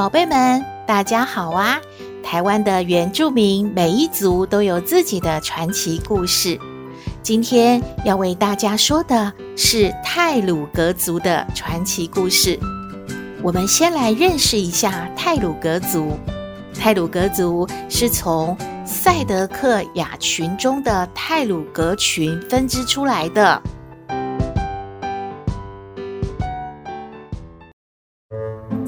宝贝们，大家好啊！台湾的原住民每一族都有自己的传奇故事。今天要为大家说的是泰鲁格族的传奇故事。我们先来认识一下泰鲁格族。泰鲁格族是从赛德克亚群中的泰鲁格群分支出来的。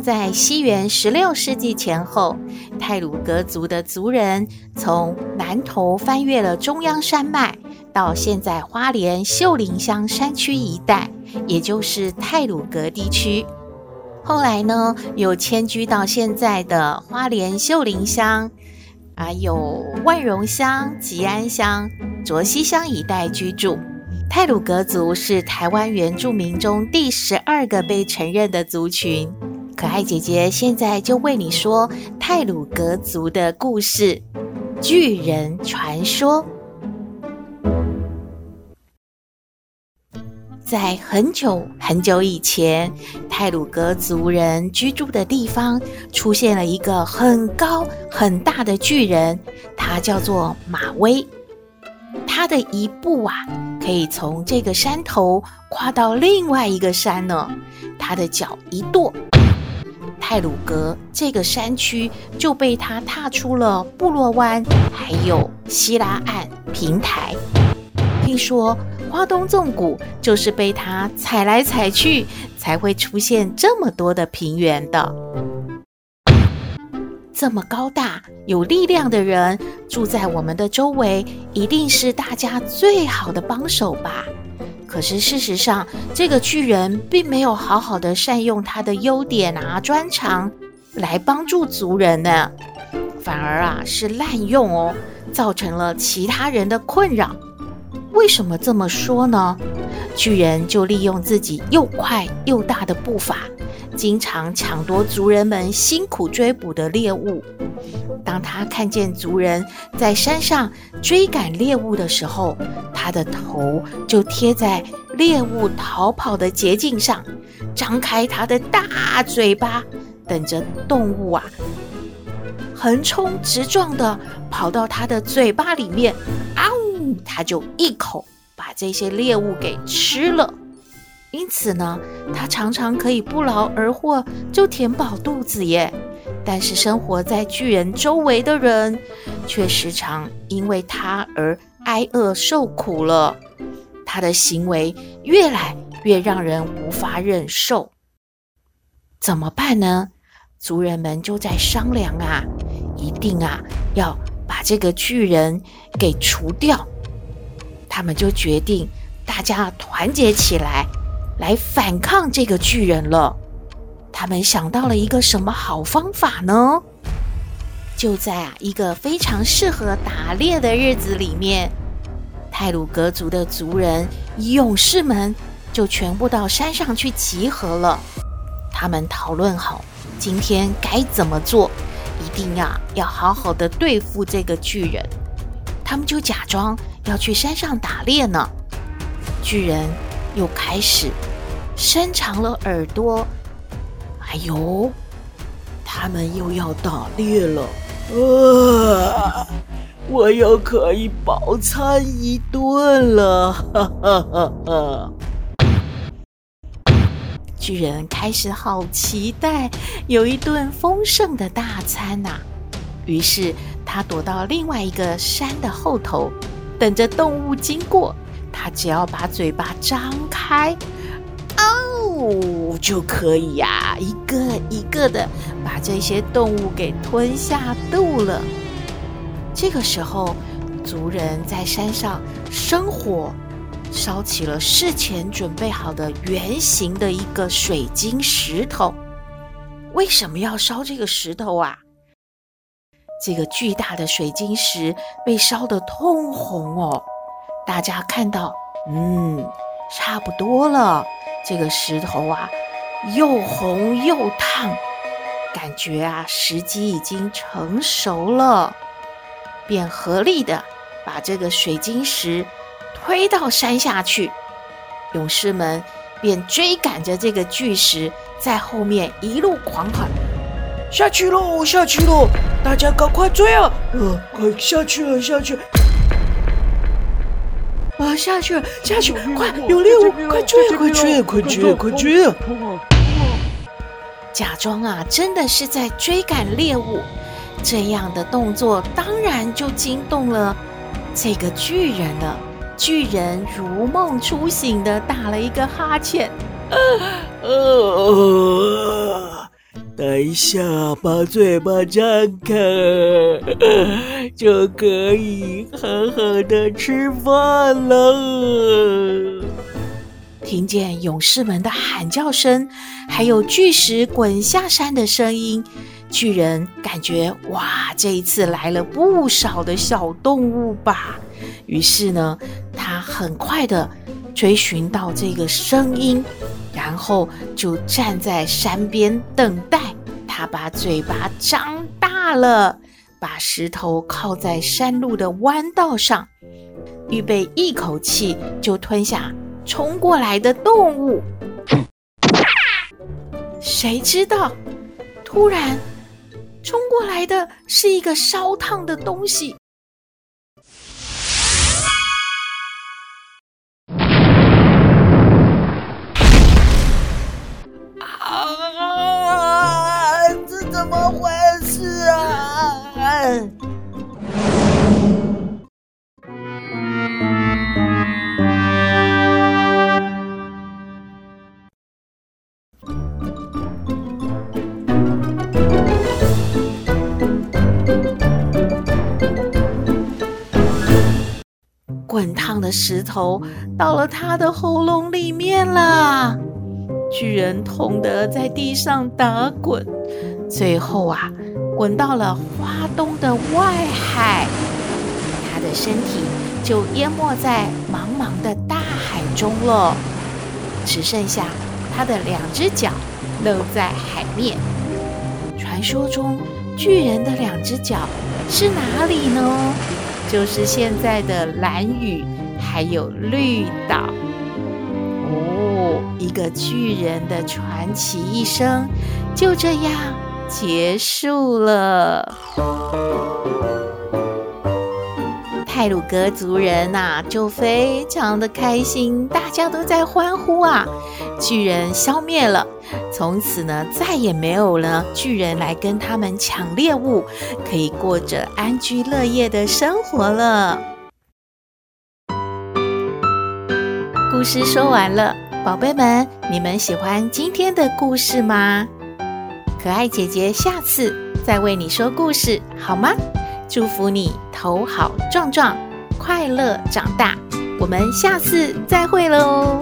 在西元十六世纪前后，泰鲁格族的族人从南投翻越了中央山脉，到现在花莲秀林乡山区一带，也就是泰鲁格地区。后来呢，又迁居到现在的花莲秀林乡，还有万荣乡、吉安乡、卓溪乡一带居住。泰鲁格族是台湾原住民中第十二个被承认的族群。可爱姐姐现在就为你说泰鲁格族的故事——巨人传说。在很久很久以前，泰鲁格族人居住的地方出现了一个很高很大的巨人，他叫做马威。他的一步啊，可以从这个山头跨到另外一个山呢。他的脚一跺。艾鲁格这个山区就被他踏出了部落湾，还有希拉岸平台。听说花东纵谷就是被他踩来踩去，才会出现这么多的平原的。这么高大有力量的人住在我们的周围，一定是大家最好的帮手吧？可是事实上，这个巨人并没有好好的善用他的优点啊、专长来帮助族人呢，反而啊是滥用哦，造成了其他人的困扰。为什么这么说呢？巨人就利用自己又快又大的步伐，经常抢夺族人们辛苦追捕的猎物。当他看见族人在山上追赶猎物的时候，他的头就贴在猎物逃跑的捷径上，张开他的大嘴巴，等着动物啊横冲直撞的跑到他的嘴巴里面，啊呜，他就一口把这些猎物给吃了。因此呢，他常常可以不劳而获就填饱肚子耶。但是生活在巨人周围的人，却时常因为他而挨饿受苦了。他的行为越来越让人无法忍受，怎么办呢？族人们就在商量啊，一定啊要把这个巨人给除掉。他们就决定大家团结起来，来反抗这个巨人了。他们想到了一个什么好方法呢？就在啊一个非常适合打猎的日子里面，泰鲁格族的族人勇士们就全部到山上去集合了。他们讨论好今天该怎么做，一定要要好好的对付这个巨人。他们就假装要去山上打猎呢。巨人又开始伸长了耳朵。哎呦，他们又要打猎了！啊，我又可以饱餐一顿了！哈哈哈哈！巨人开始好期待有一顿丰盛的大餐呐、于是他躲到另外一个山的后头，等着动物经过。他只要把嘴巴张开。哦，就可以呀，一个一个的把这些动物给吞下肚了。这个时候，族人在山上生火、烧起了事前准备好的圆形的一个水晶石头。为什么要烧这个石头啊？这个巨大的水晶石被烧得通红哦，大家看到，嗯，差不多了。这个石头啊，又红又烫，感觉啊，时机已经成熟了，便合力的把这个水晶石推到山下去。勇士们便追赶着这个巨石，在后面一路狂喊：“下去喽，下去喽！大家赶快追啊！呃，快下去了，下去！”啊！下去了，下去！快，有猎物！快追啊！快追啊！快追啊！快追啊！假装啊，真的是在追赶猎物，这样的动作当然就惊动了这个巨人了。巨人如梦初醒的打了一个哈欠，等一下，把嘴巴张开，就可以好好的吃饭了。听见勇士们的喊叫声，还有巨石滚下山的声音，巨人感觉哇，这一次来了不少的小动物吧。于是呢，他很快的追寻到这个声音。然后就站在山边等待。他把嘴巴张大了，把石头靠在山路的弯道上，预备一口气就吞下冲过来的动物。谁知道，突然冲过来的是一个烧烫的东西。的石头到了他的喉咙里面了，巨人痛得在地上打滚，最后啊，滚到了花东的外海，他的身体就淹没在茫茫的大海中了，只剩下他的两只脚露在海面。传说中，巨人的两只脚是哪里呢？就是现在的兰屿，还有绿岛。哦，一个巨人的传奇一生就这样结束了。泰鲁格族人呐、啊，就非常的开心，大家都在欢呼啊！巨人消灭了，从此呢，再也没有了巨人来跟他们抢猎物，可以过着安居乐业的生活了。故事说完了，宝贝们，你们喜欢今天的故事吗？可爱姐姐下次再为你说故事，好吗？祝福你头好壮壮，快乐长大。我们下次再会喽。